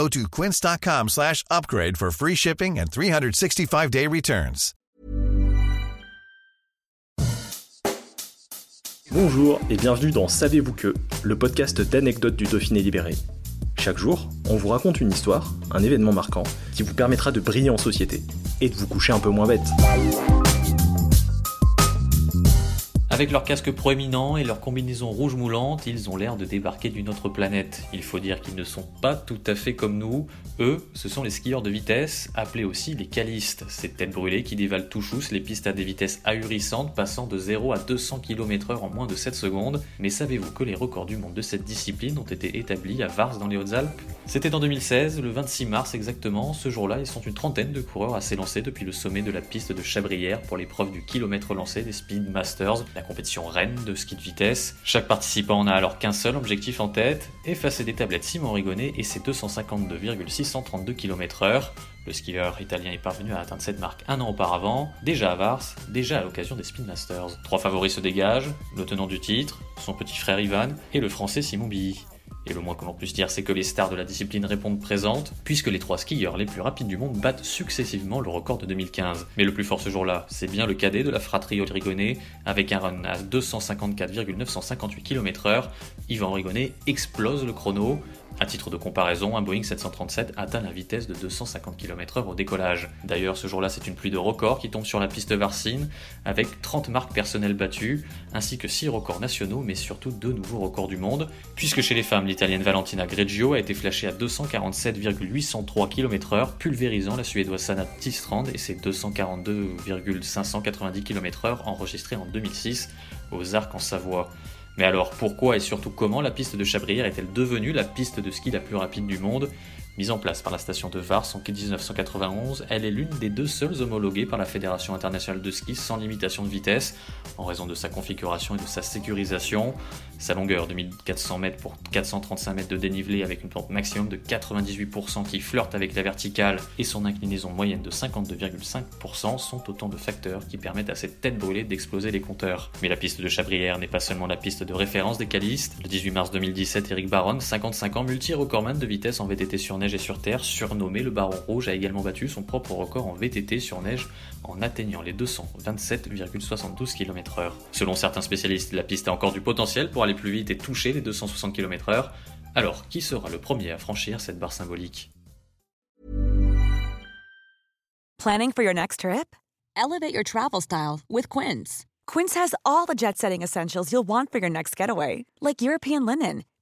Go to quince.com slash upgrade for free shipping and 365-day returns. Bonjour et bienvenue dans Savez-vous que, le podcast d'anecdotes du Dauphiné libéré. Chaque jour, on vous raconte une histoire, un événement marquant, qui vous permettra de briller en société et de vous coucher un peu moins bête. Avec leur casque proéminent et leur combinaison rouge moulante, ils ont l'air de débarquer d'une autre planète. Il faut dire qu'ils ne sont pas tout à fait comme nous. Eux, ce sont les skieurs de vitesse, appelés aussi les calistes. Ces têtes brûlées qui dévalent tout chousse les pistes à des vitesses ahurissantes, passant de 0 à 200 km/h en moins de 7 secondes. Mais savez-vous que les records du monde de cette discipline ont été établis à Vars dans les Hautes-Alpes? C'était en 2016, le 26 mars exactement. Ce jour-là, ils sont une trentaine de coureurs à s'élancer depuis le sommet de la piste de Chabrières pour l'épreuve du kilomètre lancé des Speed Masters, compétition reine de ski de vitesse. Chaque participant n'a alors qu'un seul objectif en tête, effacer des tablettes Simon Rigonnet et ses 252,632 km/h. Le skieur italien est parvenu à atteindre cette marque un an auparavant, déjà à Vars, déjà à l'occasion des Speed Masters. Trois favoris se dégagent, le tenant du titre, son petit frère Ivan et le français Simon Billy. Et le moins que l'on puisse dire, c'est que les stars de la discipline répondent présentes, puisque les trois skieurs les plus rapides du monde battent successivement le record de 2015. Mais le plus fort ce jour-là, c'est bien le cadet de la fratrie Rigonnet, avec un run à 254,958 km/h. Yvan Rigonnet explose le chrono. À titre de comparaison, un Boeing 737 atteint la vitesse de 250 km/h au décollage. D'ailleurs, ce jour-là, c'est une pluie de records qui tombe sur la piste Varsine, avec 30 marques personnelles battues, ainsi que 6 records nationaux, mais surtout 2 nouveaux records du monde, puisque chez les femmes, l'italienne Valentina Greggio a été flashée à 247,803 km/h, pulvérisant la suédoise Sanna Tistrand et ses 242,590 km/h enregistrés en 2006 aux Arcs en Savoie. Mais alors, pourquoi et surtout comment la piste de Chabrières est-elle devenue la piste de ski la plus rapide du monde? Mise en place par la station de Vars en 1991, elle est l'une des deux seules homologuées par la Fédération internationale de ski sans limitation de vitesse, en raison de sa configuration et de sa sécurisation. Sa longueur de 1400 mètres pour 435 mètres de dénivelé avec une pente maximum de 98% qui flirte avec la verticale et son inclinaison moyenne de 52,5% sont autant de facteurs qui permettent à cette tête brûlée d'exploser les compteurs. Mais la piste de Chabrières n'est pas seulement la piste de référence des calistes. Le 18 mars 2017, Eric Baron, 55 ans, multi-recordman de vitesse en VTT sur neige et sur terre, surnommé le Baron Rouge, a également battu son propre record en VTT sur neige en atteignant les 227,72 km/h. Selon certains spécialistes, la piste a encore du potentiel pour aller plus vite et toucher les 260 km/h. Alors, qui sera le premier à franchir cette barre symbolique? Planning for your next trip? Elevate your travel style with Quince. Quince has all the jet setting essentials you'll want for your next getaway, like European linen,